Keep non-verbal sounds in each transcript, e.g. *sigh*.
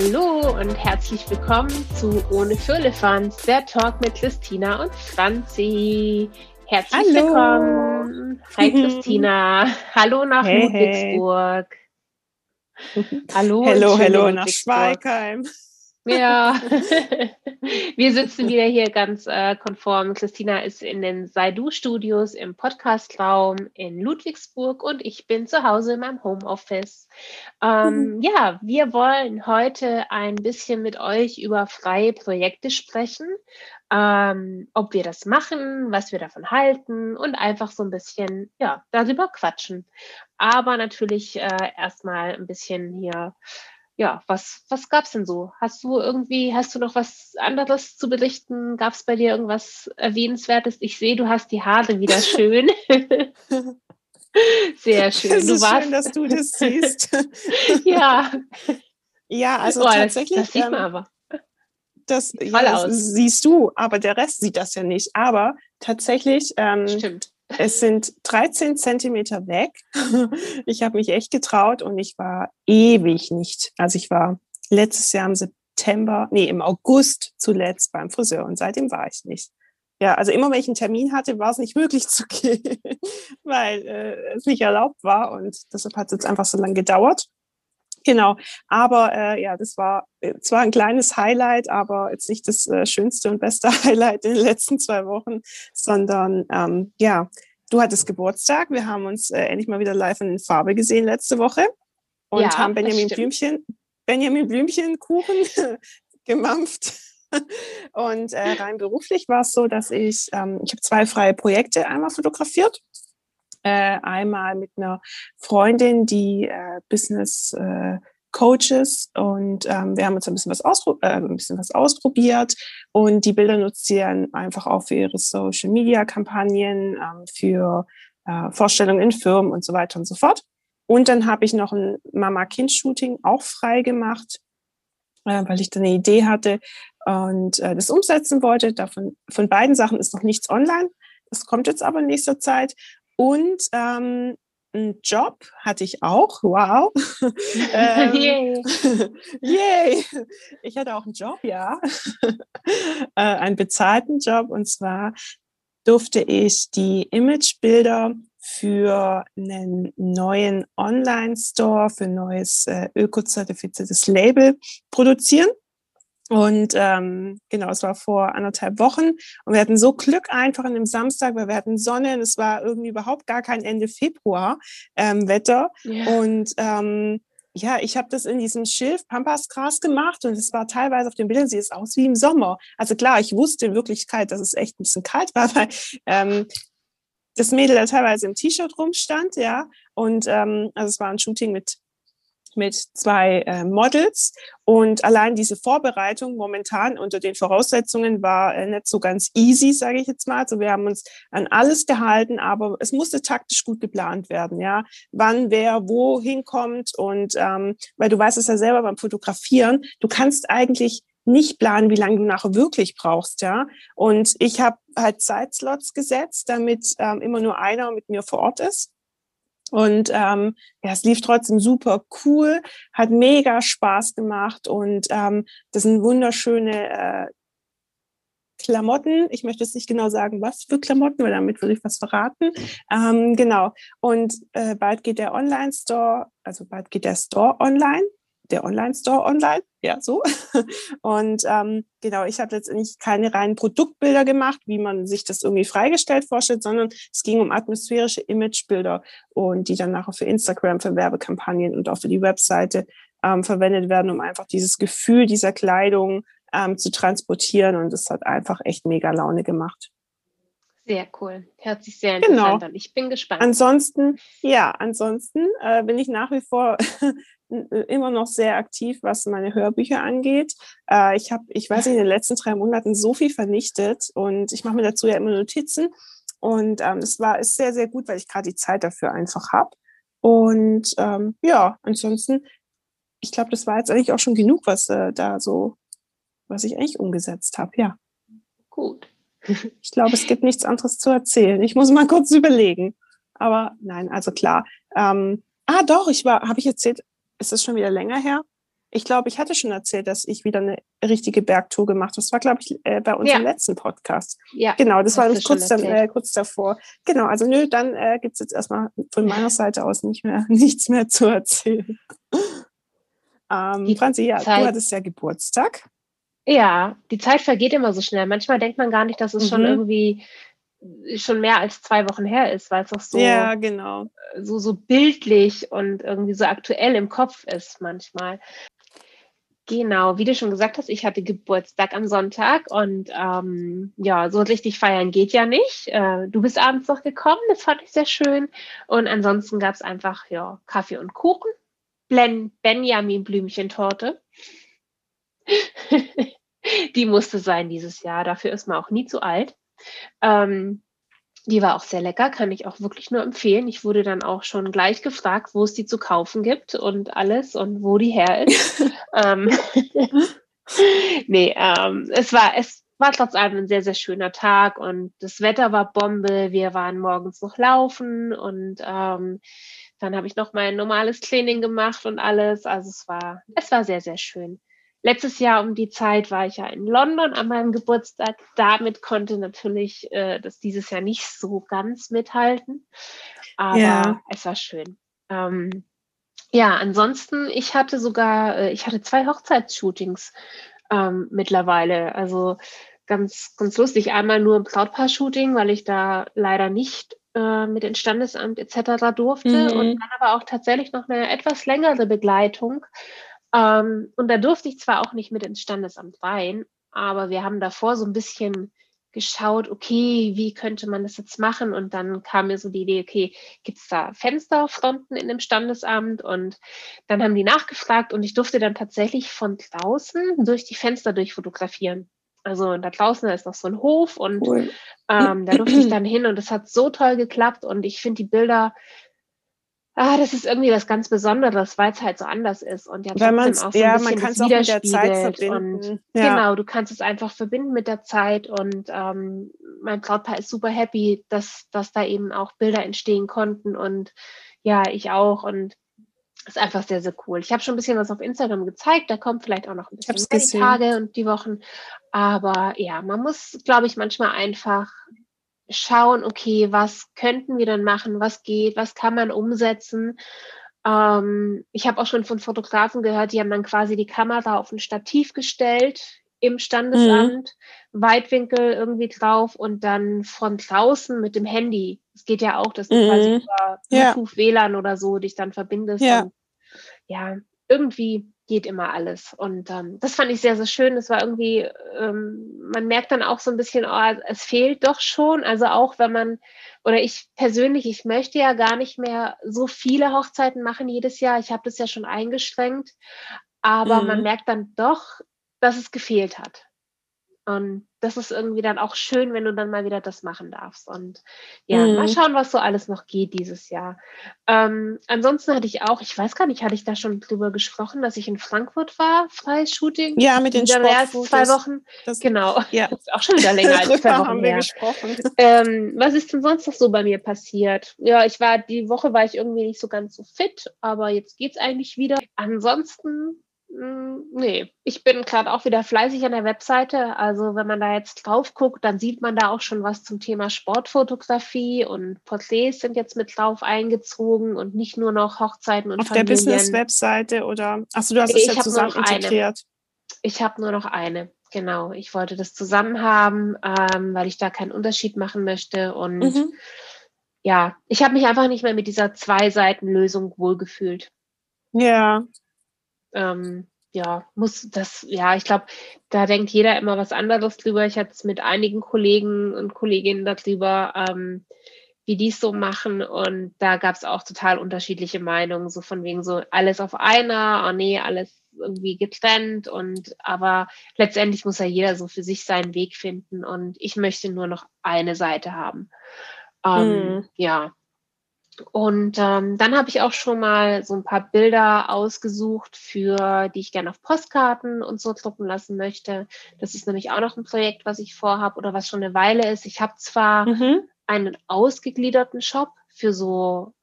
Hallo und herzlich willkommen zu Ohne Firlefanz, der Talk mit Christina und Franzi. Herzlich Hallo. willkommen. Hi *laughs* Christina. Hallo nach hey, Ludwigsburg. Hey. *laughs* Hallo, hallo, hallo nach Schweigheim. Ja, *laughs* wir sitzen wieder hier ganz äh, konform. Christina ist in den Seidu-Studios im Podcastraum in Ludwigsburg und ich bin zu Hause in meinem Homeoffice. Ähm, mhm. Ja, wir wollen heute ein bisschen mit euch über freie Projekte sprechen, ähm, ob wir das machen, was wir davon halten und einfach so ein bisschen ja, darüber quatschen. Aber natürlich äh, erstmal ein bisschen hier ja, was, was gab es denn so? Hast du irgendwie, hast du noch was anderes zu berichten? Gab es bei dir irgendwas Erwähnenswertes? Ich sehe, du hast die Haare wieder *laughs* schön. *laughs* Sehr schön. Es ist warst... schön, dass du das siehst. *laughs* ja. Ja, also oh, tatsächlich. Das, das sieht man ähm, aber. Das, ja, das siehst du, aber der Rest sieht das ja nicht. Aber tatsächlich ähm, Stimmt. Es sind 13 Zentimeter weg. *laughs* Ich habe mich echt getraut und ich war ewig nicht. Also ich war letztes Jahr im September, nee, im August zuletzt beim Friseur und seitdem war ich nicht. Ja, also immer wenn ich einen Termin hatte, war es nicht möglich zu gehen, *laughs* weil äh, es nicht erlaubt war und deshalb hat es jetzt einfach so lange gedauert. Genau, aber äh, ja, das war äh, zwar ein kleines Highlight, aber jetzt nicht das äh, schönste und beste *laughs* Highlight in den letzten zwei Wochen, sondern ähm, ja, du hattest Geburtstag. Wir haben uns äh, endlich mal wieder live in Farbe gesehen letzte Woche und ja, haben Benjamin Blümchen, Benjamin Blümchen Kuchen *laughs* gemampft. Und äh, rein beruflich war es so, dass ich, ähm, ich habe zwei freie Projekte einmal fotografiert äh, einmal mit einer Freundin, die äh, Business äh, Coaches und ähm, wir haben uns ein bisschen was, auspro äh, ein bisschen was ausprobiert und die Bilder nutzt sie dann einfach auch für ihre Social Media Kampagnen, ähm, für äh, Vorstellungen in Firmen und so weiter und so fort. Und dann habe ich noch ein Mama-Kind-Shooting auch frei gemacht, äh, weil ich da eine Idee hatte und äh, das umsetzen wollte. Davon, von beiden Sachen ist noch nichts online. Das kommt jetzt aber in nächster Zeit. Und ähm, einen Job hatte ich auch. Wow. *laughs* ähm, yay. *laughs* yay. Ich hatte auch einen Job, ja. *laughs* äh, einen bezahlten Job. Und zwar durfte ich die Imagebilder für einen neuen Online-Store, für ein neues äh, ökozertifiziertes Label produzieren. Und ähm, genau, es war vor anderthalb Wochen und wir hatten so Glück einfach an dem Samstag, weil wir hatten Sonne und es war irgendwie überhaupt gar kein Ende Februar ähm, Wetter. Yeah. Und ähm, ja, ich habe das in diesem Schilf Pampasgras gemacht und es war teilweise auf den Bildern, sieht es aus wie im Sommer. Also klar, ich wusste in Wirklichkeit, dass es echt ein bisschen kalt war, *laughs* weil ähm, das Mädel da teilweise im T-Shirt rumstand, ja. Und ähm, also es war ein Shooting mit mit zwei äh, Models. Und allein diese Vorbereitung momentan unter den Voraussetzungen war äh, nicht so ganz easy, sage ich jetzt mal. Also wir haben uns an alles gehalten, aber es musste taktisch gut geplant werden, ja. Wann wer wo hinkommt und ähm, weil du weißt es ja selber beim Fotografieren, du kannst eigentlich nicht planen, wie lange du nachher wirklich brauchst, ja. Und ich habe halt Zeitslots gesetzt, damit ähm, immer nur einer mit mir vor Ort ist. Und ähm, ja, es lief trotzdem super cool, hat mega Spaß gemacht und ähm, das sind wunderschöne äh, Klamotten. Ich möchte jetzt nicht genau sagen, was für Klamotten, weil damit würde ich was verraten. Ähm, genau. Und äh, bald geht der Online-Store, also bald geht der Store online der Online-Store online, ja, so. *laughs* Und ähm, genau, ich habe letztendlich keine reinen Produktbilder gemacht, wie man sich das irgendwie freigestellt vorstellt, sondern es ging um atmosphärische Imagebilder und die dann nachher für Instagram, für Werbekampagnen und auch für die Webseite ähm, verwendet werden, um einfach dieses Gefühl dieser Kleidung ähm, zu transportieren. Und das hat einfach echt mega Laune gemacht. Sehr cool. Hört sich sehr genau. interessant genau. an. Ich bin gespannt. Ansonsten, ja, ansonsten äh, bin ich nach wie vor *laughs* immer noch sehr aktiv, was meine Hörbücher angeht. Äh, ich habe, ich weiß nicht, in den letzten drei Monaten so viel vernichtet und ich mache mir dazu ja immer Notizen. Und ähm, das war ist sehr, sehr gut, weil ich gerade die Zeit dafür einfach habe. Und ähm, ja, ansonsten, ich glaube, das war jetzt eigentlich auch schon genug, was äh, da so, was ich eigentlich umgesetzt habe, ja. Gut. *laughs* Ich glaube, es gibt nichts anderes zu erzählen. Ich muss mal kurz überlegen. Aber nein, also klar. Ähm, ah, doch, ich war, habe ich erzählt, ist das schon wieder länger her? Ich glaube, ich hatte schon erzählt, dass ich wieder eine richtige Bergtour gemacht habe. Das war, glaube ich, äh, bei unserem ja. letzten Podcast. Ja. Genau, das war nämlich kurz, dann, äh, kurz davor. Genau, also nö, dann äh, gibt es jetzt erstmal von meiner Seite aus nicht mehr, *laughs* nichts mehr zu erzählen. ähm, Franzi, ja, Zeit. du hattest ja Geburtstag. Ja, die Zeit vergeht immer so schnell. Manchmal denkt man gar nicht, dass es mhm. schon irgendwie schon mehr als zwei Wochen her ist, weil es auch so, ja, genau. so, so bildlich und irgendwie so aktuell im Kopf ist manchmal. Genau, wie du schon gesagt hast, ich hatte Geburtstag am Sonntag und ähm, ja, so richtig feiern geht ja nicht. Äh, du bist abends noch gekommen, das fand ich sehr schön. Und ansonsten gab es einfach ja, Kaffee und Kuchen, Blen Benjamin Blümchentorte. *laughs* Die musste sein dieses Jahr, dafür ist man auch nie zu alt. Ähm, die war auch sehr lecker, kann ich auch wirklich nur empfehlen. Ich wurde dann auch schon gleich gefragt, wo es die zu kaufen gibt und alles und wo die her ist. *laughs* ähm, *laughs* nee, ähm, es war, es war trotz allem ein sehr, sehr schöner Tag und das Wetter war Bombe. Wir waren morgens noch laufen und ähm, dann habe ich noch mein normales Training gemacht und alles. Also es war, es war sehr, sehr schön. Letztes Jahr um die Zeit war ich ja in London an meinem Geburtstag. Damit konnte natürlich äh, das dieses Jahr nicht so ganz mithalten. Aber ja. es war schön. Ähm, ja, ansonsten, ich hatte sogar, äh, ich hatte zwei Hochzeitsshootings ähm, mittlerweile. Also ganz, ganz lustig. Einmal nur ein Brautpaar-Shooting, weil ich da leider nicht äh, mit dem Standesamt etc. durfte. Mhm. Und dann aber auch tatsächlich noch eine etwas längere Begleitung ähm, und da durfte ich zwar auch nicht mit ins Standesamt rein, aber wir haben davor so ein bisschen geschaut, okay, wie könnte man das jetzt machen? Und dann kam mir so die Idee, okay, gibt es da Fensterfronten in dem Standesamt? Und dann haben die nachgefragt und ich durfte dann tatsächlich von draußen durch die Fenster durchfotografieren. Also da draußen ist noch so ein Hof und cool. ähm, da durfte ich dann hin und es hat so toll geklappt und ich finde die Bilder ah, das ist irgendwie was ganz Besonderes, weil es halt so anders ist und ja trotzdem auch so ein ja, bisschen man kann es auch mit der Zeit verbinden. Und ja. genau, du kannst es einfach verbinden mit der Zeit und ähm, mein Brautpaar ist super happy, dass, dass da eben auch Bilder entstehen konnten und ja, ich auch und ist einfach sehr, sehr cool. Ich habe schon ein bisschen was auf Instagram gezeigt, da kommt vielleicht auch noch ein bisschen mehr die Tage und die Wochen. Aber ja, man muss, glaube ich, manchmal einfach schauen, okay, was könnten wir dann machen, was geht, was kann man umsetzen. Ähm, ich habe auch schon von Fotografen gehört, die haben dann quasi die Kamera auf ein Stativ gestellt im Standesamt, mhm. Weitwinkel irgendwie drauf und dann von draußen mit dem Handy. Es geht ja auch, dass du mhm. quasi über Bluetooth, ja. WLAN oder so dich dann verbindest. Ja, und, ja irgendwie geht immer alles. Und ähm, das fand ich sehr, sehr schön. Es war irgendwie, ähm, man merkt dann auch so ein bisschen, oh, es fehlt doch schon. Also auch wenn man, oder ich persönlich, ich möchte ja gar nicht mehr so viele Hochzeiten machen jedes Jahr. Ich habe das ja schon eingeschränkt. Aber mhm. man merkt dann doch, dass es gefehlt hat. Und das ist irgendwie dann auch schön, wenn du dann mal wieder das machen darfst. Und ja, mhm. mal schauen, was so alles noch geht dieses Jahr. Ähm, ansonsten hatte ich auch, ich weiß gar nicht, hatte ich da schon drüber gesprochen, dass ich in Frankfurt war, freies Shooting? Ja, mit den Sportfotos. zwei Wochen. Das, genau. *laughs* Ja. Das ist auch schon wieder länger *laughs* als zwei Wochen haben wir her. gesprochen. *laughs* Ähm, was ist denn sonst noch so bei mir passiert? Ja, ich war, die Woche war ich irgendwie nicht so ganz so fit, aber jetzt geht's eigentlich wieder. Ansonsten nee, ich bin gerade auch wieder fleißig an der Webseite. Also wenn man da jetzt drauf guckt, dann sieht man da auch schon was zum Thema Sportfotografie und Porträts sind jetzt mit drauf eingezogen und nicht nur noch Hochzeiten und Auf Familien. der Business-Webseite oder? Achso, du hast es ja zusammen integriert. Eine. Ich habe nur noch eine. Genau, ich wollte das zusammen haben, ähm, weil ich da keinen Unterschied machen möchte und mhm. ja, ich habe mich einfach nicht mehr mit dieser Zwei-Seiten-Lösung wohlgefühlt. Ja, ähm, ja, muss das, ja, ich glaube, da denkt jeder immer was anderes drüber. Ich hatte es mit einigen Kollegen und Kolleginnen darüber, ähm, wie die es so machen. Und da gab es auch total unterschiedliche Meinungen, so von wegen so alles auf einer, oh nee, alles irgendwie getrennt. Und aber letztendlich muss ja jeder so für sich seinen Weg finden. Und ich möchte nur noch eine Seite haben. Ähm, hm. Ja, und ähm, dann habe ich auch schon mal so ein paar Bilder ausgesucht, für die ich gerne auf Postkarten und so drucken lassen möchte. Das ist nämlich auch noch ein Projekt, was ich vorhabe oder was schon eine Weile ist. Ich habe zwar mhm. einen ausgegliederten Shop für so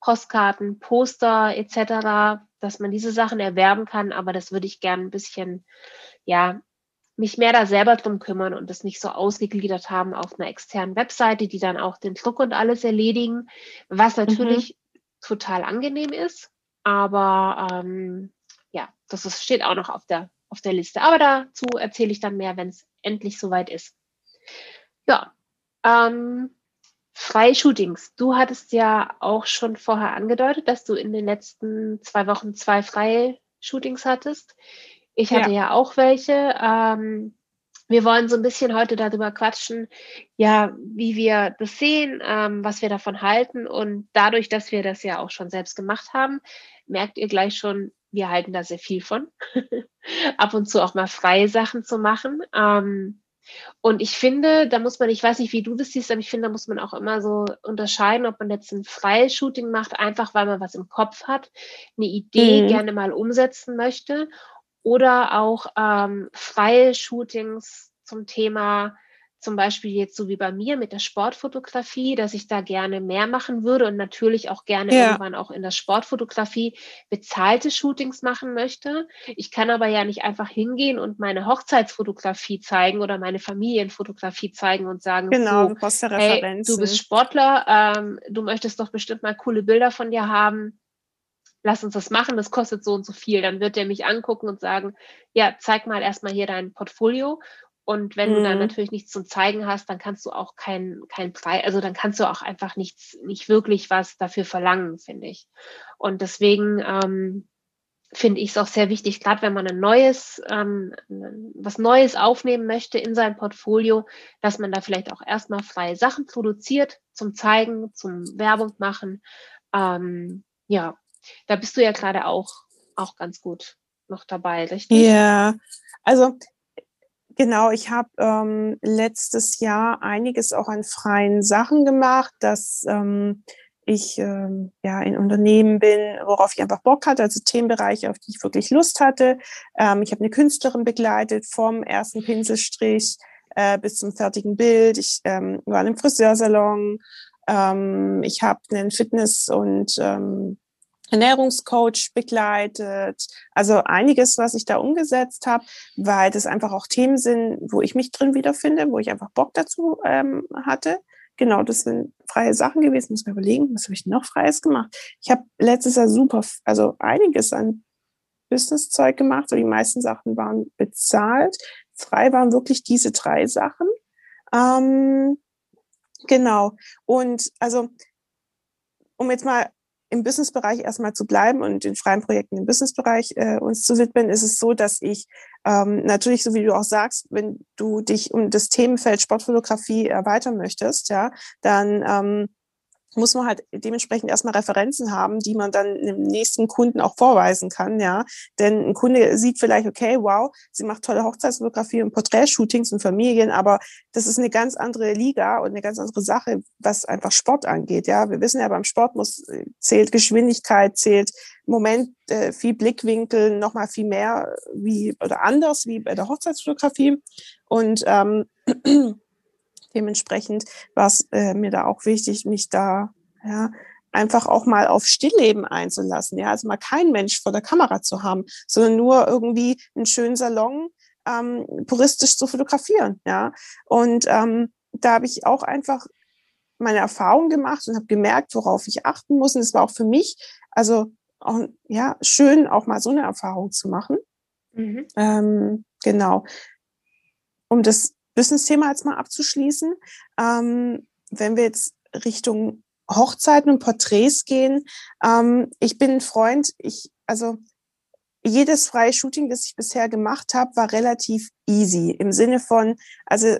Postkarten, Poster etc., dass man diese Sachen erwerben kann, aber das würde ich gerne ein bisschen, ja, mich mehr da selber drum kümmern und das nicht so ausgegliedert haben auf einer externen Webseite, die dann auch den Druck und alles erledigen, was mhm. natürlich mhm. total angenehm ist. Aber ähm, ja, das ist, steht auch noch auf der, auf der Liste. Aber dazu erzähle ich dann mehr, wenn es endlich soweit ist. Ja, ähm, Freishootings. Du hattest ja auch schon vorher angedeutet, dass du in den letzten zwei Wochen zwei freie Shootings hattest. Ich hatte ja, ja auch welche. Ähm, wir wollen so ein bisschen heute darüber quatschen, ja, wie wir das sehen, ähm, was wir davon halten. Und dadurch, dass wir das ja auch schon selbst gemacht haben, merkt ihr gleich schon, wir halten da sehr viel von. *laughs* Ab und zu auch mal freie Sachen zu machen. Ähm, und ich finde, da muss man, ich weiß nicht, wie du das siehst, aber ich finde, da muss man auch immer so unterscheiden, ob man jetzt ein freies Shooting macht, einfach weil man was im Kopf hat, eine Idee mhm. gerne mal umsetzen möchte oder auch ähm, freie Shootings zum Thema, zum Beispiel jetzt so wie bei mir mit der Sportfotografie, dass ich da gerne mehr machen würde und natürlich auch gerne ja. irgendwann auch in der Sportfotografie bezahlte Shootings machen möchte. Ich kann aber ja nicht einfach hingehen und meine Hochzeitsfotografie zeigen oder meine Familienfotografie zeigen und sagen, genau, so, hey, du bist Sportler, ähm, du möchtest doch bestimmt mal coole Bilder von dir haben lass uns das machen, das kostet so und so viel. Dann wird er mich angucken und sagen, ja, zeig mal erstmal hier dein Portfolio. Und wenn mhm. du dann mhm. natürlich nichts zum Zeigen hast, dann kannst du auch kein, kein Preis, also dann kannst du auch einfach nichts, nicht wirklich was dafür verlangen, finde ich. Und deswegen ähm, finde ich es auch sehr wichtig, gerade wenn man ein neues, ähm, was Neues aufnehmen möchte in sein Portfolio, dass man da vielleicht auch erstmal freie Sachen produziert zum Zeigen, zum Werbung machen. Ähm, ja, da bist du ja gerade auch, auch ganz gut noch dabei, richtig? Ja, also genau, ich habe ähm, letztes Jahr einiges auch an freien Sachen gemacht, dass ähm, ich ähm, ja in Unternehmen bin, worauf ich einfach Bock hatte, also Themenbereiche, auf die ich wirklich Lust hatte. Ähm, ich habe eine Künstlerin begleitet vom ersten Pinselstrich äh, bis zum fertigen Bild. Ich ähm, war in einem Friseursalon. Ähm, ich habe einen Fitness- und ähm, Ernährungscoach begleitet. Also einiges, was ich da umgesetzt habe, weil das einfach auch Themen sind, wo ich mich drin wiederfinde, wo ich einfach Bock dazu ähm, hatte. Genau, das sind freie Sachen gewesen. Muss mir überlegen, was habe ich noch Freies gemacht? Ich habe letztes Jahr super, also einiges an Business-Zeug gemacht. So die meisten Sachen waren bezahlt. Frei waren wirklich diese drei Sachen. Ähm, genau. Und also, um jetzt mal im Businessbereich erstmal zu bleiben und den freien Projekten im Businessbereich äh, uns zu widmen, ist es so, dass ich ähm, natürlich, so wie du auch sagst, wenn du dich um das Themenfeld Sportfotografie erweitern möchtest, ja, dann ähm, muss man halt dementsprechend erstmal Referenzen haben, die man dann dem nächsten Kunden auch vorweisen kann, ja. Denn ein Kunde sieht vielleicht, okay, wow, sie macht tolle Hochzeitsfotografie und Porträtshootings und Familien, aber das ist eine ganz andere Liga und eine ganz andere Sache, was einfach Sport angeht, ja. Wir wissen ja, beim Sport muss, zählt Geschwindigkeit, zählt Moment, äh, viel Blickwinkel, nochmal viel mehr wie, oder anders wie bei der Hochzeitsfotografie. Und, ähm, *clears throat* Dementsprechend war es äh, mir da auch wichtig, mich da ja, einfach auch mal auf Stillleben einzulassen. Ja, also mal kein Mensch vor der Kamera zu haben, sondern nur irgendwie einen schönen Salon ähm, puristisch zu fotografieren. Ja, und ähm, da habe ich auch einfach meine Erfahrung gemacht und habe gemerkt, worauf ich achten muss. Und es war auch für mich, also auch, ja, schön, auch mal so eine Erfahrung zu machen. Mhm. Ähm, genau. Um das Business-Thema jetzt mal abzuschließen. Ähm, wenn wir jetzt Richtung Hochzeiten und Porträts gehen, ähm, ich bin ein Freund, ich, also jedes freie Shooting, das ich bisher gemacht habe, war relativ easy. Im Sinne von, also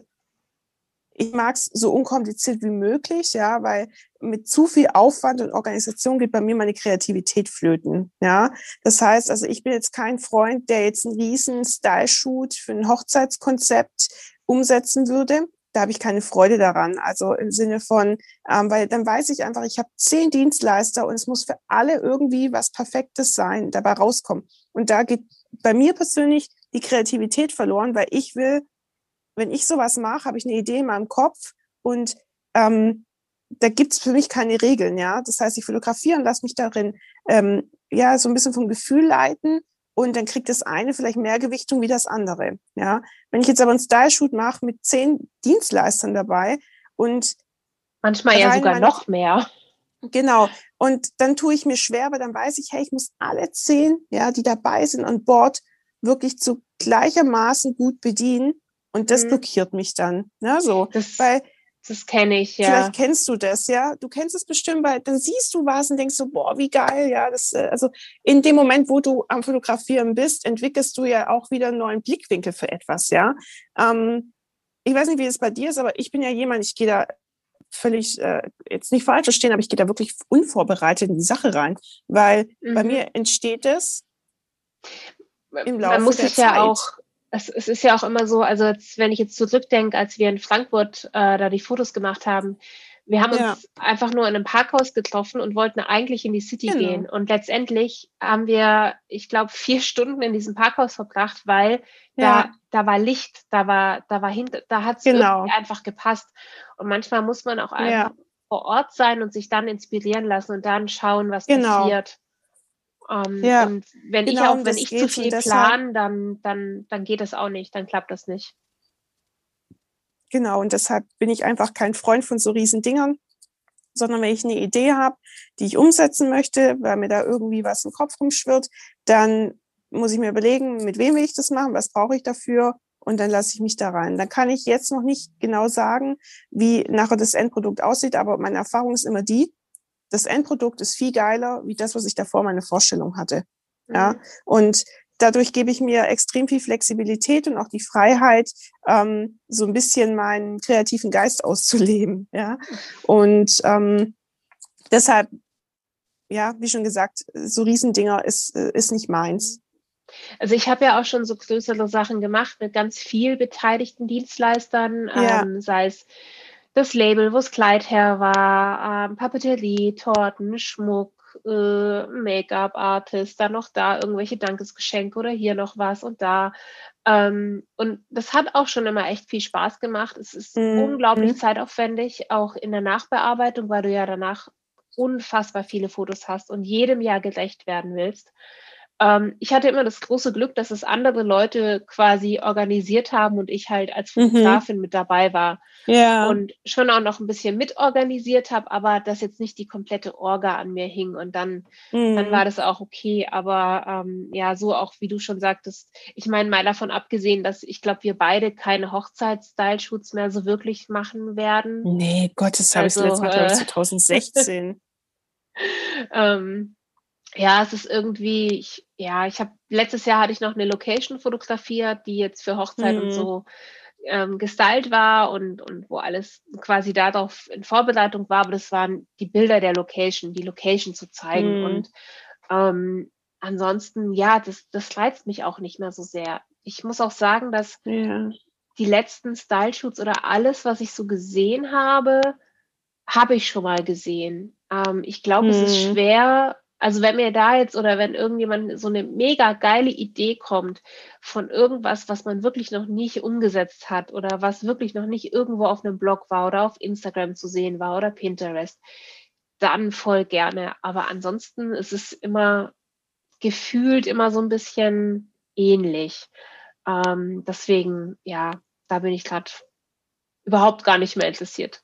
ich mag es so unkompliziert wie möglich, ja, weil mit zu viel Aufwand und Organisation geht bei mir meine Kreativität flöten, ja. Das heißt, also ich bin jetzt kein Freund, der jetzt einen riesen Style-Shoot für ein Hochzeitskonzept umsetzen würde, da habe ich keine Freude daran. Also im Sinne von, ähm, weil dann weiß ich einfach, ich habe zehn Dienstleister und es muss für alle irgendwie was Perfektes sein, dabei rauskommen. Und da geht bei mir persönlich die Kreativität verloren, weil ich will, wenn ich sowas mache, habe ich eine Idee in meinem Kopf und ähm, da gibt's für mich keine Regeln, ja. Das heißt, ich fotografiere und lasse mich darin ähm, ja so ein bisschen vom Gefühl leiten und dann kriegt das eine vielleicht mehr Gewichtung wie das andere. Ja, wenn ich jetzt aber einen Style-Shoot mache mit zehn Dienstleistern dabei und manchmal ja sogar noch mehr. Genau. Und dann tue ich mir schwer, weil dann weiß ich, hey, ich muss alle zehn, ja, die dabei sind an Bord, wirklich zu gleichermaßen gut bedienen. Und das mhm. blockiert mich dann. Ja, so. Das, weil das kenne ich, ja. Vielleicht kennst du das, ja. Du kennst es bestimmt, weil dann siehst du was und denkst so, boah, wie geil, ja. Das, äh, also in dem Moment, wo du am Fotografieren bist, entwickelst du ja auch wieder einen neuen Blickwinkel für etwas, ja. Ähm, ich weiß nicht, wie es bei dir ist, aber ich bin ja jemand, ich gehe da völlig, äh, jetzt nicht falsch verstehen, aber ich gehe da wirklich unvorbereitet in die Sache rein, weil mhm. bei mir entsteht es im Laufe Man muss sich Zeit. ja auch es, es ist ja auch immer so, also jetzt, wenn ich jetzt zurückdenke, als wir in Frankfurt äh, da die Fotos gemacht haben, wir haben ja. uns einfach nur in einem Parkhaus getroffen und wollten eigentlich in die City genau. gehen. Und letztendlich haben wir, ich glaube, *laughs* vier Stunden in diesem Parkhaus verbracht, weil ja. da, da war Licht, da war, da war hinter, da hat es genau. einfach gepasst. Und manchmal muss man auch einfach ja. vor Ort sein und sich dann inspirieren lassen und dann schauen, was genau. passiert. Ähm, ja, und wenn genau, ich auch, wenn ich zu viel plane, dann, dann, dann geht das auch nicht, dann klappt das nicht. Genau, und deshalb bin ich einfach kein Freund von so riesen Dingern, sondern wenn ich eine Idee habe, die ich umsetzen möchte, weil mir da irgendwie was im Kopf rumschwirrt, dann muss ich mir überlegen, mit wem will ich das machen, was brauche ich dafür und dann lasse ich mich da rein. Dann kann ich jetzt noch nicht genau sagen, wie nachher das Endprodukt aussieht, aber meine Erfahrung ist immer die, das Endprodukt ist viel geiler wie das, was ich davor meine Vorstellung hatte. Mhm. Ja, und dadurch gebe ich mir extrem viel Flexibilität und auch die Freiheit, ähm, so ein bisschen meinen kreativen Geist auszuleben. *laughs* Ja, und ähm, deshalb, ja, wie schon gesagt, so Riesendinger ist, äh, ist nicht meins. Also ich habe ja auch schon so größere Sachen gemacht mit ganz viel beteiligten Dienstleistern, ja. ähm, sei es das Label, wo das Kleid her war, ähm, Papeterie, Torten, Schmuck, äh, Make-up-Artist, dann noch da irgendwelche Dankesgeschenke oder hier noch was und da. Ähm, und das hat auch schon immer echt viel Spaß gemacht. Es ist mhm. unglaublich zeitaufwendig, auch in der Nachbearbeitung, weil du ja danach unfassbar viele Fotos hast und jedem Jahr gerecht werden willst. Ähm, ich hatte immer das große Glück, dass es andere Leute quasi organisiert haben und ich halt als mhm. Fotografin mhm. mit dabei war. Ja. Und schon auch noch ein bisschen mitorganisiert habe, aber dass jetzt nicht die komplette Orga an mir hing. Und dann, mhm. dann war das auch okay. Aber ähm, ja, so auch wie du schon sagtest, ich meine mal davon abgesehen, dass ich glaube, wir beide keine Hochzeits-Style-Shoots mehr so wirklich machen werden. Nee, Gottes, habe also, ich das letzte Mal, äh, *laughs* 2016. ähm, ja, es ist irgendwie, ich, ja, ich habe letztes Jahr hatte ich noch eine Location fotografiert, die jetzt für Hochzeit mhm. und so ähm, gestylt war und, und wo alles quasi darauf in Vorbereitung war, aber das waren die Bilder der Location, die Location zu zeigen. Mhm. Und ähm, ansonsten, ja, das, das reizt mich auch nicht mehr so sehr. Ich muss auch sagen, dass ja. die letzten Style-Shoots oder alles, was ich so gesehen habe, habe ich schon mal gesehen. Ähm, ich glaube, mhm. es ist mhm. schwer, also wenn mir da jetzt oder wenn irgendjemand so eine mega geile Idee kommt von irgendwas, was man wirklich noch nicht umgesetzt hat oder was wirklich noch nicht irgendwo auf einem Blog war oder auf Instagram zu sehen war oder Pinterest, dann voll gerne. Aber ansonsten ist es immer gefühlt immer so ein bisschen ähnlich. Ähm, deswegen, ja, da bin ich gerade überhaupt gar nicht mehr interessiert.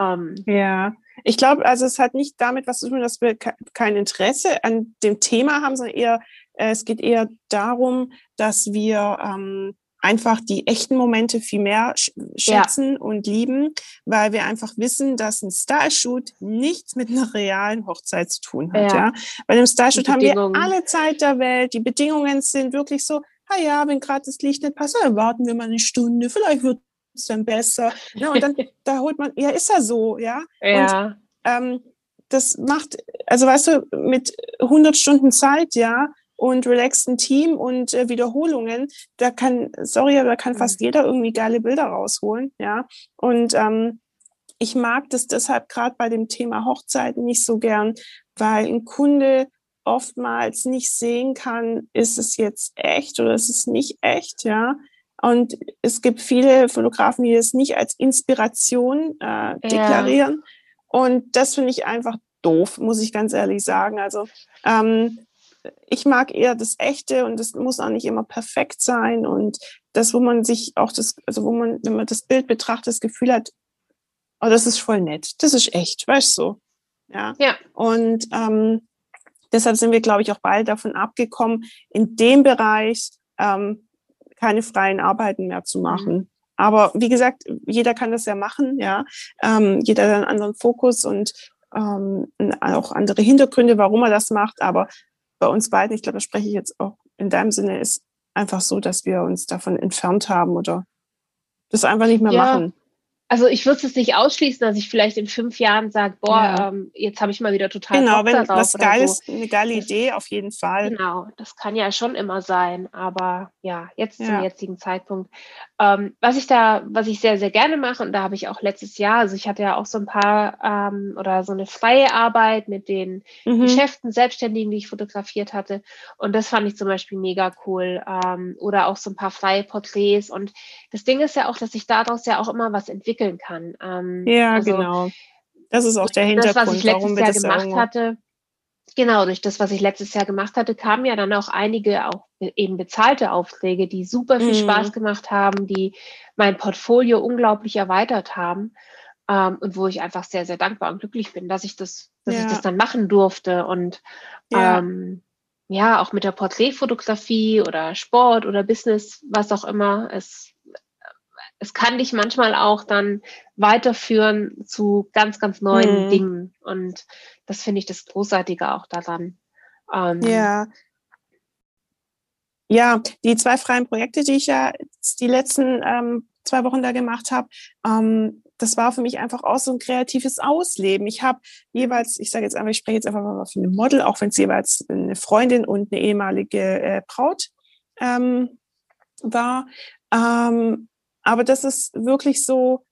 Ähm, ja, ich glaube, also es hat nicht damit was zu tun, dass wir kein Interesse an dem Thema haben, sondern eher, äh, es geht eher darum, dass wir ähm, einfach die echten Momente viel mehr schätzen ja. und lieben, weil wir einfach wissen, dass ein Style-Shoot nichts mit einer realen Hochzeit zu tun hat. Ja. ja? Bei einem Style-Shoot haben wir alle Zeit der Welt. Die Bedingungen sind wirklich so, ah ja, wenn gerade das Licht nicht passt, dann warten wir mal eine Stunde, vielleicht wird dann besser. Ja, und dann *laughs* da holt man, ja, ist ja so, ja. Ja. Und, ähm, das macht, also weißt du, mit 100 Stunden Zeit, ja, und relaxten Team und äh, Wiederholungen, da kann, sorry, aber da kann fast mhm. jeder irgendwie geile Bilder rausholen, ja. Und ähm, ich mag das deshalb gerade bei dem Thema Hochzeiten nicht so gern, weil ein Kunde oftmals nicht sehen kann, ist es jetzt echt oder ist es nicht echt, ja. Und es gibt viele Fotografen, die das nicht als Inspiration äh, deklarieren. Ja. Und das finde ich einfach doof, muss ich ganz ehrlich sagen. Also ähm, ich mag eher das Echte und das muss auch nicht immer perfekt sein und das, wo man sich auch das, also wo man, wenn man das Bild betrachtet, das Gefühl hat, oh, das ist voll nett, das ist echt, weißt du? So. Ja. ja. Und ähm, deshalb sind wir, glaube ich, auch bald davon abgekommen, in dem Bereich ähm, keine freien Arbeiten mehr zu machen. Mhm. Aber wie gesagt, jeder kann das ja machen, ja. Ähm, jeder hat einen anderen Fokus und ähm, auch andere Hintergründe, warum er das macht. Aber bei uns beiden, ich glaube, das spreche ich jetzt auch in deinem Sinne, ist einfach so, dass wir uns davon entfernt haben oder das einfach nicht mehr ja. machen also ich würde es nicht ausschließen, dass ich vielleicht in fünf Jahren sage, boah, ja. ähm, jetzt habe ich mal wieder total Genau, Bock wenn was Geiles, so. eine geile Idee auf jeden Fall. Genau, das kann ja schon immer sein, aber ja, jetzt ja. zum jetzigen Zeitpunkt. Ähm, was ich da, was ich sehr, sehr gerne mache, und da habe ich auch letztes Jahr, also ich hatte ja auch so ein paar ähm, oder so eine freie Arbeit mit den mhm. Geschäften, Selbstständigen, die ich fotografiert hatte. Und das fand ich zum Beispiel mega cool. Ähm, oder auch so ein paar freie Porträts. Und das Ding ist ja auch, dass ich daraus ja auch immer was entwickle entwickeln kann. Ähm, ja, also, genau. Das ist auch der Hintergrund, das, was ich letztes Jahr gemacht irgendwo... hatte. Genau, durch das, was ich letztes Jahr gemacht hatte, kamen ja dann auch einige auch eben bezahlte Aufträge, die super viel mhm. Spaß gemacht haben, die mein Portfolio unglaublich erweitert haben ähm, und wo ich einfach sehr, sehr dankbar und glücklich bin, dass ich das, dass ja. ich das dann machen durfte und ja. Ähm, ja, auch mit der Porträtfotografie oder Sport oder Business, was auch immer. Es es kann dich manchmal auch dann weiterführen zu ganz, ganz neuen hm. Dingen. Und das finde ich das Großartige auch daran. Ähm, ja. Ja, die zwei freien Projekte, die ich ja die letzten ähm, zwei Wochen da gemacht habe, ähm, das war für mich einfach auch so ein kreatives Ausleben. Ich habe jeweils, ich sage jetzt einfach, ich spreche jetzt einfach mal für eine Model, auch wenn es jeweils eine Freundin und eine ehemalige äh, Braut ähm, war, ähm, aber das ist wirklich so,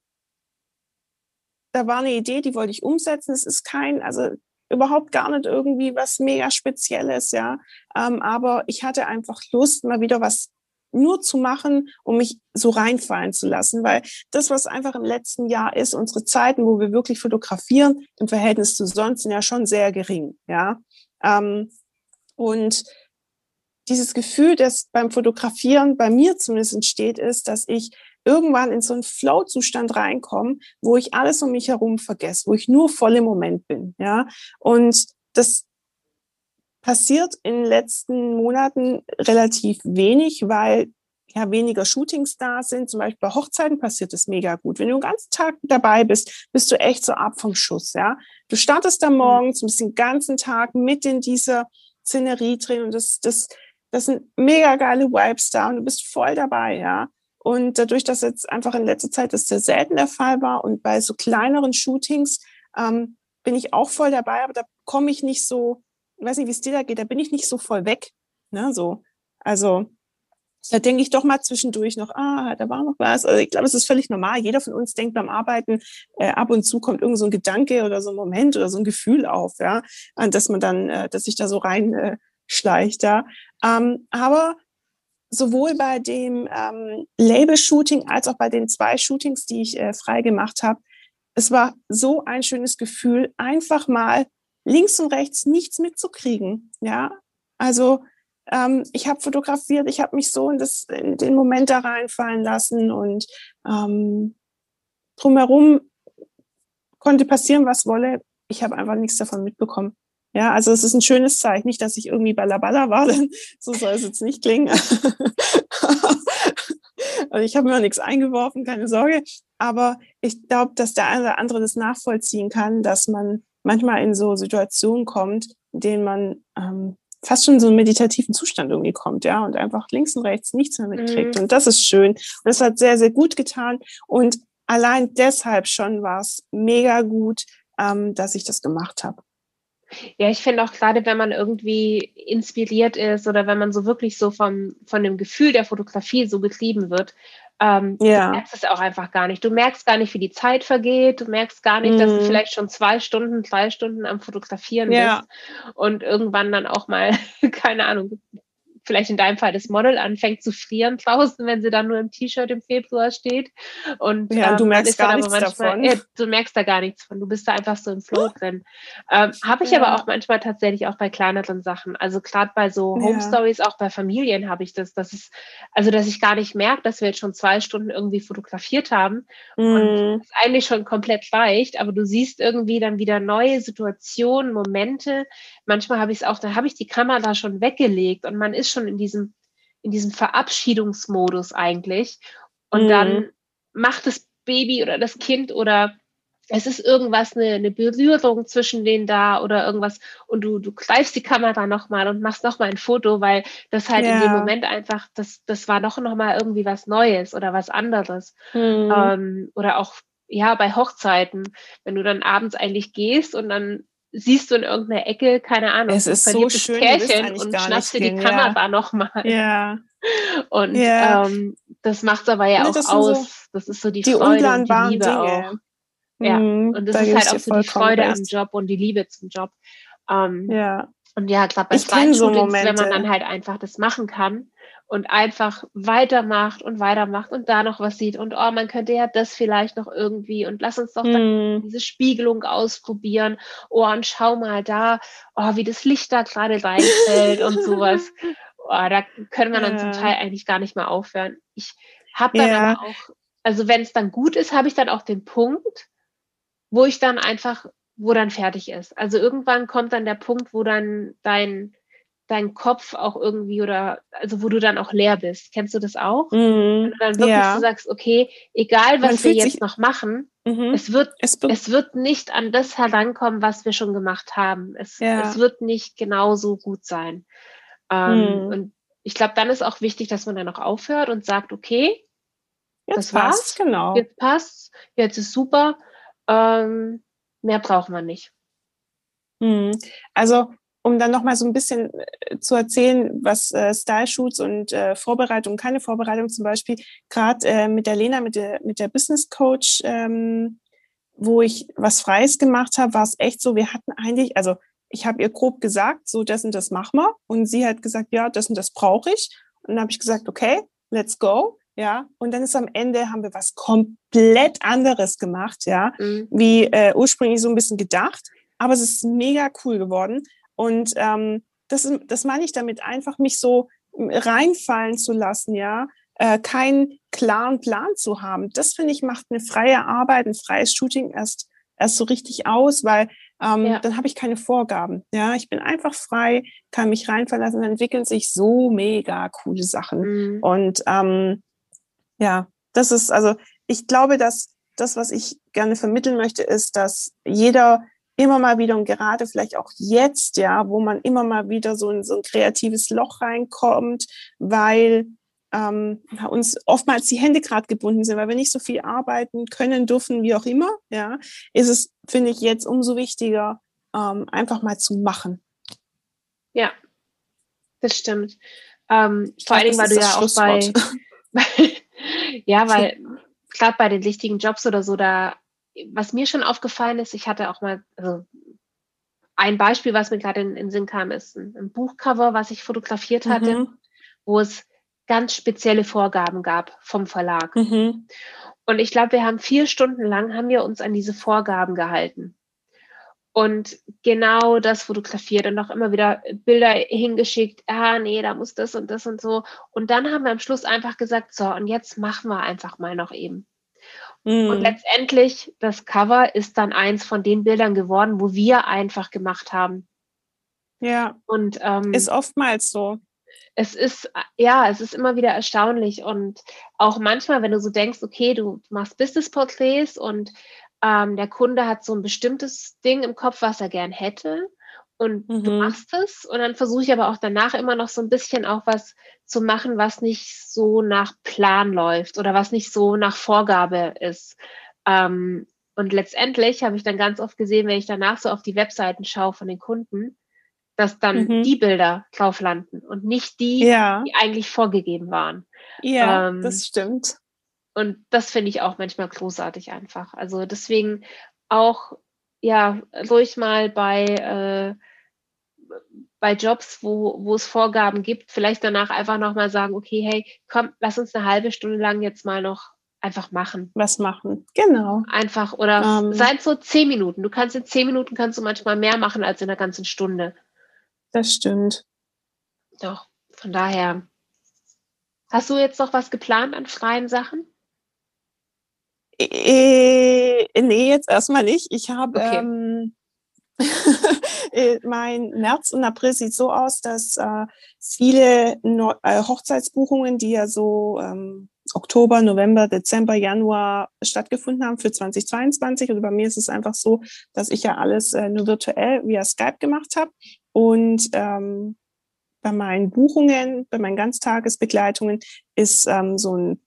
da war eine Idee, die wollte ich umsetzen. Es ist kein, also überhaupt gar nicht irgendwie was mega Spezielles, ja. Ähm, aber ich hatte einfach Lust, mal wieder was nur zu machen, um mich so reinfallen zu lassen, weil das, was einfach im letzten Jahr ist, unsere Zeiten, wo wir wirklich fotografieren, im Verhältnis zu sonst sind ja schon sehr gering, ja. Ähm, und dieses Gefühl, das beim Fotografieren bei mir zumindest entsteht, ist, dass ich irgendwann in so einen Flow-Zustand reinkommen, wo ich alles um mich herum vergesse, wo ich nur voll im Moment bin, ja. Und das passiert in den letzten Monaten relativ wenig, weil ja weniger Shootings da sind. Zum Beispiel bei Hochzeiten passiert das mega gut. Wenn du den ganzen Tag dabei bist, bist du echt so ab vom Schuss, ja. Du startest da mhm. morgens, du bist den ganzen Tag mit in dieser Szenerie drin und das, das, das sind mega geile Vibes da und du bist voll dabei, ja. Und dadurch, dass jetzt einfach in letzter Zeit das sehr selten der Fall war und bei so kleineren Shootings ähm, bin ich auch voll dabei, aber da komme ich nicht so, ich weiß nicht, wie es dir da geht, da bin ich nicht so voll weg. Ne, so. Also da denke ich doch mal zwischendurch noch, ah, da war noch was. Also ich glaube, es ist völlig normal. Jeder von uns denkt beim Arbeiten, äh, ab und zu kommt irgend so ein Gedanke oder so ein Moment oder so ein Gefühl auf, ja, an das man dann, äh, dass sich da so rein äh, schleicht, ja. Ähm, aber sowohl bei dem ähm, Label-Shooting als auch bei den zwei Shootings, die ich äh, frei gemacht habe, es war so ein schönes Gefühl, einfach mal links und rechts nichts mitzukriegen. Ja, also ähm, ich habe fotografiert, ich habe mich so in, das, in den Moment da reinfallen lassen und ähm, drumherum konnte passieren, was wolle. Ich habe einfach nichts davon mitbekommen. Ja, also es ist ein schönes Zeichen. Nicht, dass ich irgendwie ballaballa war, *laughs* denn so soll es jetzt nicht klingen. *laughs* also ich habe mir auch nichts eingeworfen, keine Sorge. Aber ich glaube, dass der eine oder andere das nachvollziehen kann, dass man manchmal in so Situationen kommt, in denen man ähm, fast schon so einen meditativen Zustand irgendwie kommt, ja, und einfach links und rechts nichts mehr mitkriegt. Mhm. Und das ist schön. Und das hat sehr, sehr gut getan. Und allein deshalb schon war es mega gut, ähm, dass ich das gemacht habe. Ja, ich finde auch gerade, wenn man irgendwie inspiriert ist oder wenn man so wirklich so vom, von dem Gefühl der Fotografie so getrieben wird, ähm, ja. du merkst es auch einfach gar nicht. Du merkst gar nicht, wie die Zeit vergeht. Du merkst gar nicht, mhm. dass du mhm. vielleicht schon zwei Stunden, drei Stunden am Fotografieren ja. bist und irgendwann dann auch mal, *laughs* keine Ahnung, vielleicht in deinem Fall das Model anfängt zu frieren draußen, wenn sie dann nur im T-Shirt im Februar steht. Und ja, ähm, du merkst gar nichts manchmal, davon. Ja, du merkst da gar nichts von. Du bist da einfach so im Flow drin. Ähm, habe ich ja. aber auch manchmal tatsächlich auch bei kleineren Sachen. Also gerade bei so Home Stories, auch bei Familien habe ich das. Das ist, also dass ich gar nicht merke, dass wir jetzt schon zwei Stunden irgendwie fotografiert haben. Mhm. Und es eigentlich schon komplett reicht, aber du siehst irgendwie dann wieder neue Situationen, Momente. Manchmal habe ich es auch, da habe ich die Kamera schon weggelegt und man ist schon in diesem, in diesem Verabschiedungsmodus eigentlich. Und mhm. dann macht das Baby oder das Kind oder es ist irgendwas, eine, eine Berührung zwischen denen da oder irgendwas und du, du greifst die Kamera nochmal und machst nochmal ein Foto, weil das halt ja. in dem Moment einfach, das, das war doch nochmal irgendwie was Neues oder was anderes. Mhm. Ähm, oder auch, ja, bei Hochzeiten, wenn du dann abends eigentlich gehst und dann siehst du in irgendeiner Ecke, keine Ahnung, es ist so schön, Pärchen und schnappst dir die Kamera ja. nochmal. Ja. Und ja. Ähm, das macht aber ja, ja auch aus. So das ist so die, die Freude und die Liebe Dinge. auch. Ja, mhm, und das ist halt auch so die Freude recht. am Job und die Liebe zum Job. Ähm, ja. Und ja, gerade bei Shootings, so wenn man dann halt einfach das machen kann und einfach weitermacht und weitermacht und da noch was sieht und oh, man könnte ja das vielleicht noch irgendwie und lass uns doch hm. diese Spiegelung ausprobieren. Oh, und schau mal da, oh, wie das Licht da gerade reinfällt und sowas. *laughs* Oh, da können wir dann ja. zum Teil eigentlich gar nicht mehr aufhören. Ich habe dann ja. aber auch, also wenn es dann gut ist, habe ich dann auch den Punkt, wo ich dann einfach, wo dann fertig ist. Also irgendwann kommt dann der Punkt, wo dann dein dein Kopf auch irgendwie oder also wo du dann auch leer bist. Kennst du das auch? Mhm. Wenn du dann wirklich ja. so sagst, okay, egal was wir jetzt noch machen, mhm. es wird es, es, wird nicht an das herankommen, was wir schon gemacht haben. Es, ja. es wird nicht genauso gut sein. Ähm, mhm. Und ich glaube, dann ist auch wichtig, dass man dann auch aufhört und sagt, okay, jetzt das passt, war's, genau. Jetzt passt, jetzt ist super. Ähm, mehr braucht man nicht. Mhm. Also um dann nochmal so ein bisschen äh, zu erzählen, was äh, Style-Shoots und äh, Vorbereitung, keine Vorbereitung zum Beispiel, gerade äh, mit der Lena, mit der, mit der Business Coach, ähm, wo ich was Freies gemacht habe, war es echt so, wir hatten eigentlich, also ich habe ihr grob gesagt, so das und das machen wir. Und sie hat gesagt, ja, das und das brauche ich. Und dann habe ich gesagt, okay, let's go. Ja, und dann ist am Ende haben wir was komplett anderes gemacht, ja, mhm. wie äh, ursprünglich so ein bisschen gedacht. Aber es ist mega cool geworden. Und ähm, das, das meine ich damit, einfach mich so reinfallen zu lassen, ja, äh, keinen klaren Plan zu haben. Das finde ich macht eine freie Arbeit, ein freies Shooting erst erst so richtig aus, weil ähm, ja. dann habe ich keine Vorgaben. Ja, ich bin einfach frei, kann mich reinverlassen, dann entwickeln sich so mega coole Sachen. Mhm. Und ähm, ja, das ist also, ich glaube, dass das, was ich gerne vermitteln möchte, ist, dass jeder immer mal wieder und gerade vielleicht auch jetzt, ja, wo man immer mal wieder so in so ein kreatives Loch reinkommt, weil ähm, uns oftmals die Hände gerade gebunden sind, weil wir nicht so viel arbeiten können, dürfen, wie auch immer, ja, ist es, finde ich, jetzt umso wichtiger, ähm, einfach mal zu machen. Ja, das stimmt. Ähm, vor allen Dingen, weil du ja auch bei, *laughs* ja, weil gerade bei den richtigen Jobs oder so, da was mir schon aufgefallen ist, ich hatte auch mal, also ein Beispiel, was mir gerade in den Sinn kam, ist ein, ein Buchcover, was ich fotografiert hatte, mhm. wo es ganz spezielle Vorgaben gab vom Verlag. Mhm. Und ich glaube, wir haben vier Stunden lang haben wir uns an diese Vorgaben gehalten und genau das fotografiert und auch immer wieder Bilder hingeschickt. Ah, nee, da muss das und das und so. Und dann haben wir am Schluss einfach gesagt, so, und jetzt machen wir einfach mal noch eben. Mhm. Und letztendlich, das Cover ist dann eins von den Bildern geworden, wo wir einfach gemacht haben. Ja. Und ähm, ist oftmals so. Es ist, ja, es ist immer wieder erstaunlich. Und auch manchmal, wenn du so denkst, okay, du machst Business-Porträts und ähm, der Kunde hat so ein bestimmtes Ding im Kopf, was er gern hätte und mhm. du machst es und dann versuche ich aber auch danach immer noch so ein bisschen auch was zu machen, was nicht so nach Plan läuft oder was nicht so nach Vorgabe ist. Ähm, und letztendlich habe ich dann ganz oft gesehen, wenn ich danach so auf die Webseiten schaue von den Kunden, dass dann mhm. die Bilder drauf landen und nicht die, ja. die eigentlich vorgegeben waren. Ja, ähm, das stimmt. Und das finde ich auch manchmal großartig einfach. Also deswegen auch ja, ruhig mal bei, äh, bei Jobs, wo, wo es Vorgaben gibt, vielleicht danach einfach nochmal sagen, okay, hey, komm, lass uns eine halbe Stunde lang jetzt mal noch einfach machen. Was machen, genau. Einfach, oder ähm, seien so zehn Minuten. Du kannst in zehn Minuten kannst du manchmal mehr machen als in einer ganzen Stunde. Das stimmt. Doch, von daher. Hast du jetzt noch was geplant an freien Sachen? Äh, nee, jetzt erstmal nicht. Ich habe okay. ähm, *laughs* äh, mein März und April sieht so aus, dass äh, viele no äh, Hochzeitsbuchungen, die ja so ähm, Oktober, November, Dezember, Januar stattgefunden haben für 2022. Und bei mir ist es einfach so, dass ich ja alles äh, nur virtuell via Skype gemacht habe. Und ähm, bei meinen Buchungen, bei meinen Ganztagesbegleitungen ist ähm, so ein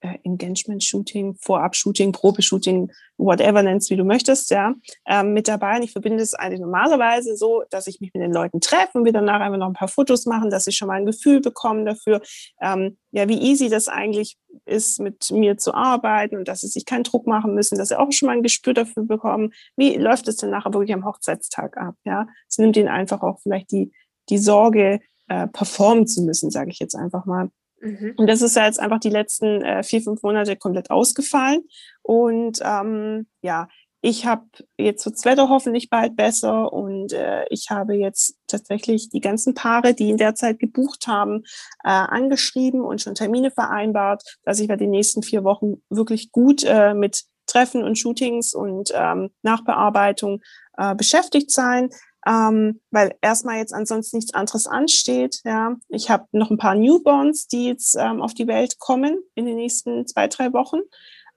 äh, Engagement-Shooting, Vorab-Shooting, Probe-Shooting, whatever nennst, wie du möchtest, ja, ähm, mit dabei. Und ich verbinde es eigentlich normalerweise so, dass ich mich mit den Leuten treffe und wir danach einfach noch ein paar Fotos machen, dass sie schon mal ein Gefühl bekommen dafür, ähm, ja, wie easy das eigentlich ist, mit mir zu arbeiten und dass sie sich keinen Druck machen müssen, dass sie auch schon mal ein Gespür dafür bekommen, wie läuft es denn nachher wirklich am Hochzeitstag ab, ja. Es nimmt ihnen einfach auch vielleicht die, die Sorge, äh, performen zu müssen, sage ich jetzt einfach mal. Mhm. Und das ist ja jetzt einfach die letzten äh, vier, fünf Monate komplett ausgefallen. Und ähm, ja, ich habe jetzt wird's Wetter hoffentlich bald besser und äh, ich habe jetzt tatsächlich die ganzen Paare, die in der Zeit gebucht haben, äh, angeschrieben und schon Termine vereinbart, dass ich bei den nächsten vier Wochen wirklich gut äh, mit Treffen und Shootings und ähm, Nachbearbeitung äh, beschäftigt sein ähm, weil erstmal jetzt ansonsten nichts anderes ansteht. Ja, ich habe noch ein paar Newborns, die jetzt ähm, auf die Welt kommen in den nächsten zwei drei Wochen.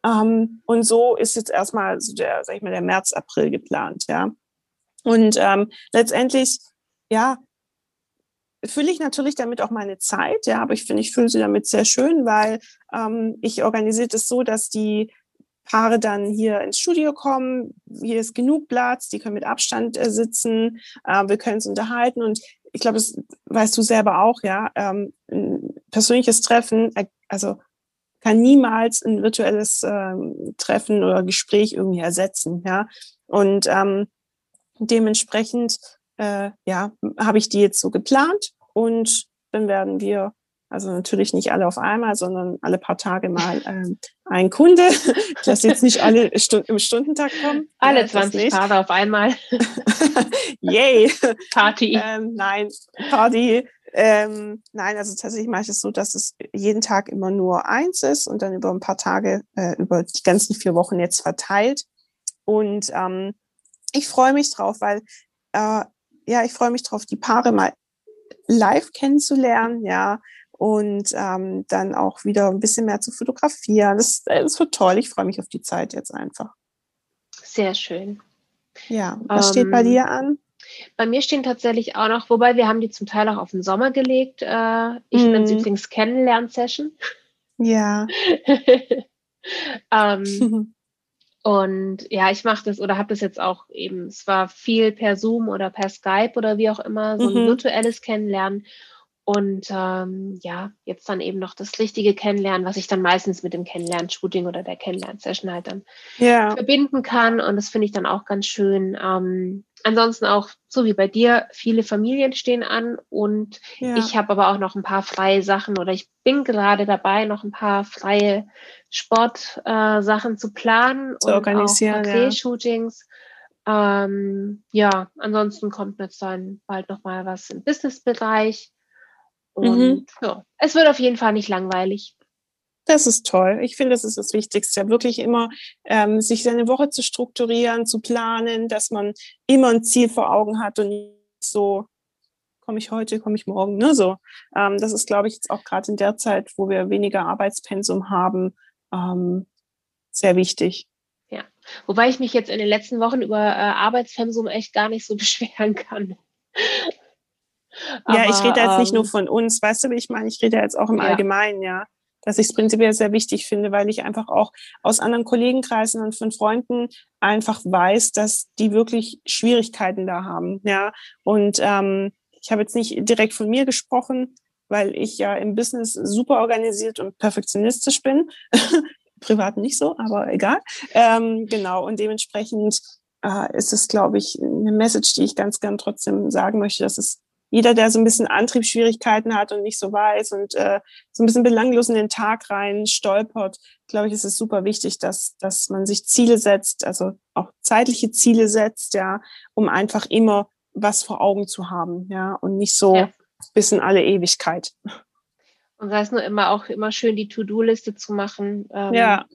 Ähm, und so ist jetzt erstmal so der, sag ich mal, der März April geplant. Ja, und ähm, letztendlich ja fülle ich natürlich damit auch meine Zeit, ja, aber ich finde, ich fühle sie damit sehr schön, weil ähm, ich organisiere das so, dass die Paare dann hier ins Studio kommen. Hier ist genug Platz, die können mit Abstand äh, sitzen, äh, wir können uns unterhalten und ich glaube, das weißt du selber auch, ja. Ähm, ein persönliches Treffen, äh, also kann niemals ein virtuelles ähm, Treffen oder Gespräch irgendwie ersetzen, ja. Und ähm, dementsprechend, äh, ja, habe ich die jetzt so geplant und dann werden wir also natürlich nicht alle auf einmal, sondern alle paar Tage mal *laughs* ähm, ein Kunde. *laughs* dass jetzt nicht alle Stu im Stundentag kommen. Alle ja, 20 Paare auf einmal. *laughs* Yay! Party. Ähm, nein, Party. Ähm, nein, also tatsächlich mache ich es so, dass es jeden Tag immer nur eins ist und dann über ein paar Tage, äh, über die ganzen vier Wochen jetzt verteilt. Und ähm, ich freue mich drauf, weil äh, ja, ich freue mich drauf, die Paare mal live kennenzulernen, ja, und ähm, dann auch wieder ein bisschen mehr zu fotografieren. Das, das wird toll. Ich freue mich auf die Zeit jetzt einfach. Sehr schön. Ja, was ähm, steht bei ähm, dir an? Bei mir stehen tatsächlich auch noch, wobei wir haben die zum Teil auch auf den Sommer gelegt. Äh, ich mm. nenne sie übrigens Kennenlern-Session. Ja. *laughs* ähm, *laughs* und ja, ich mache das oder habe das jetzt auch eben, es war viel per Zoom oder per Skype oder wie auch immer, so ein mhm. virtuelles Kennenlernen. Und ähm, ja, jetzt dann eben noch das richtige Kennenlernen, was ich dann meistens mit dem Kennenlern-Shooting oder der Kennenlern-Session halt dann ja. verbinden kann. Und das finde ich dann auch ganz schön. Ähm, ansonsten auch, so wie bei dir, viele Familien stehen an und ja. ich habe aber auch noch ein paar freie Sachen oder ich bin gerade dabei, noch ein paar freie Sportsachen äh, zu planen zu und organisieren, auch Porträt-Shootings. Ja. Ähm, ja, ansonsten kommt jetzt dann bald noch mal was im Business-Bereich. Und mhm. ja, es wird auf jeden Fall nicht langweilig. Das ist toll. Ich finde, das ist das Wichtigste, wirklich immer ähm, sich seine Woche zu strukturieren, zu planen, dass man immer ein Ziel vor Augen hat und nicht so, komme ich heute, komme ich morgen, ne? So. Ähm, das ist, glaube ich, jetzt auch gerade in der Zeit, wo wir weniger Arbeitspensum haben, ähm, sehr wichtig. Ja, wobei ich mich jetzt in den letzten Wochen über äh, Arbeitspensum echt gar nicht so *laughs* beschweren kann. Aber, ja, ich rede jetzt nicht nur ähm, von uns, weißt du, wie ich meine? Ich rede jetzt auch im ja. Allgemeinen, ja. Dass ich es prinzipiell sehr wichtig finde, weil ich einfach auch aus anderen Kollegenkreisen und von Freunden einfach weiß, dass die wirklich Schwierigkeiten da haben, ja. Und ähm, ich habe jetzt nicht direkt von mir gesprochen, weil ich ja im Business super organisiert und perfektionistisch bin. *laughs* Privat nicht so, aber egal. Ähm, genau. Und dementsprechend äh, ist es, glaube ich, eine Message, die ich ganz gern trotzdem sagen möchte, dass es jeder, der so ein bisschen Antriebsschwierigkeiten hat und nicht so weiß und äh, so ein bisschen belanglos in den Tag rein stolpert, glaube ich, ist es super wichtig, dass, dass man sich Ziele setzt, also auch zeitliche Ziele setzt, ja, um einfach immer was vor Augen zu haben, ja, und nicht so ja. bis in alle Ewigkeit. Und sei es nur immer auch immer schön, die To-Do-Liste zu machen. Ähm, ja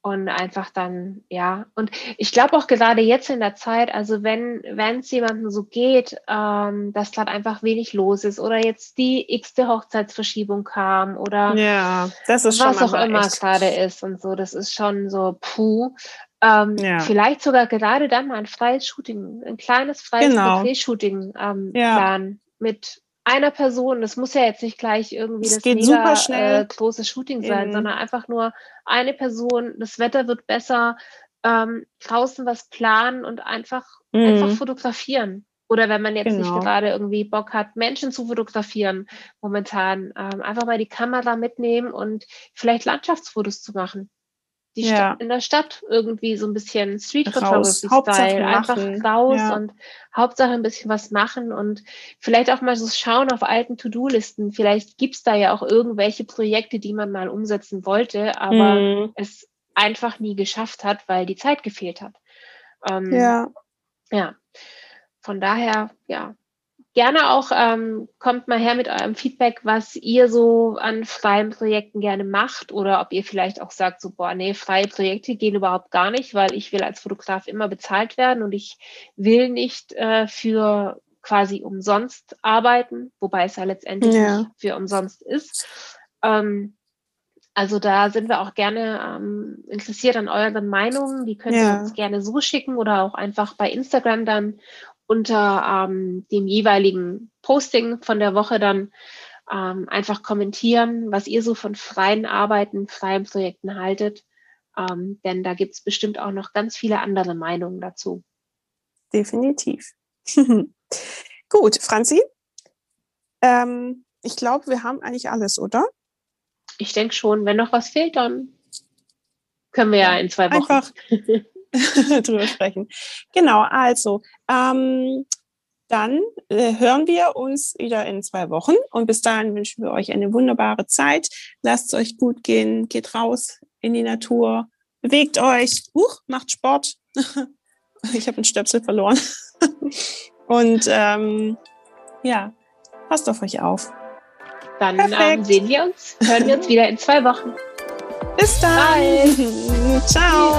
und einfach dann, ja. Und ich glaube auch gerade jetzt in der Zeit, also wenn wenn es jemandem so geht, ähm, dass gerade einfach wenig los ist oder jetzt die x-te Hochzeitsverschiebung kam oder ja, das ist was auch immer gerade ist und so, das ist schon so puh. Ähm, ja. Vielleicht sogar gerade dann mal ein freies Shooting, ein kleines freies genau. shooting ähm, ja. planen mit einer Person, das muss ja jetzt nicht gleich irgendwie das, das mega, super schnell. Äh, große Shooting sein, sondern einfach nur eine Person, das Wetter wird besser, ähm, draußen was planen und einfach, mhm. einfach fotografieren. Oder wenn man jetzt genau. nicht gerade irgendwie Bock hat, Menschen zu fotografieren momentan, ähm, einfach mal die Kamera mitnehmen und vielleicht Landschaftsfotos zu machen die ja. Stadt, in der Stadt irgendwie so ein bisschen Street Photography-Style. Einfach raus ja. und Hauptsache ein bisschen was machen und vielleicht auch mal so schauen auf alten To-Do-Listen. Vielleicht gibt's da ja auch irgendwelche Projekte, die man mal umsetzen wollte, aber mhm. es einfach nie geschafft hat, weil die Zeit gefehlt hat. Ähm, ja. Ja. Von daher, ja, gerne auch, ähm, kommt mal her mit eurem Feedback, was ihr so an freien Projekten gerne macht oder ob ihr vielleicht auch sagt, so, boah, nee, freie Projekte gehen überhaupt gar nicht, weil ich will als Fotograf immer bezahlt werden und ich will nicht äh, für quasi umsonst arbeiten, wobei es ja letztendlich ja. nicht für umsonst ist. Ähm, also da sind wir auch gerne ähm, interessiert an euren Meinungen. Die könnt ihr ja. uns gerne so schicken oder auch einfach bei Instagram dann unter ähm, dem jeweiligen Posting von der Woche dann ähm, einfach kommentieren, was ihr so von freien Arbeiten, freien Projekten haltet. Ähm, denn da gibt es bestimmt auch noch ganz viele andere Meinungen dazu. Definitiv. *laughs* Gut, Franzi, ähm, ich glaube, wir haben eigentlich alles, oder? Ich denke schon. Wenn noch was fehlt, dann können wir ja in zwei Wochen. Einfach *laughs* *laughs* drüber sprechen. Genau, also ähm, dann äh, hören wir uns wieder in zwei Wochen und bis dahin wünschen wir euch eine wunderbare Zeit. Lasst es euch gut gehen, geht raus in die Natur, bewegt euch, huch, macht Sport. *laughs* ich habe einen Stöpsel verloren. *laughs* und ähm, ja, passt auf euch auf. Dann ähm, sehen wir uns, hören wir uns wieder in zwei Wochen. Bis dann. Bye. Ciao.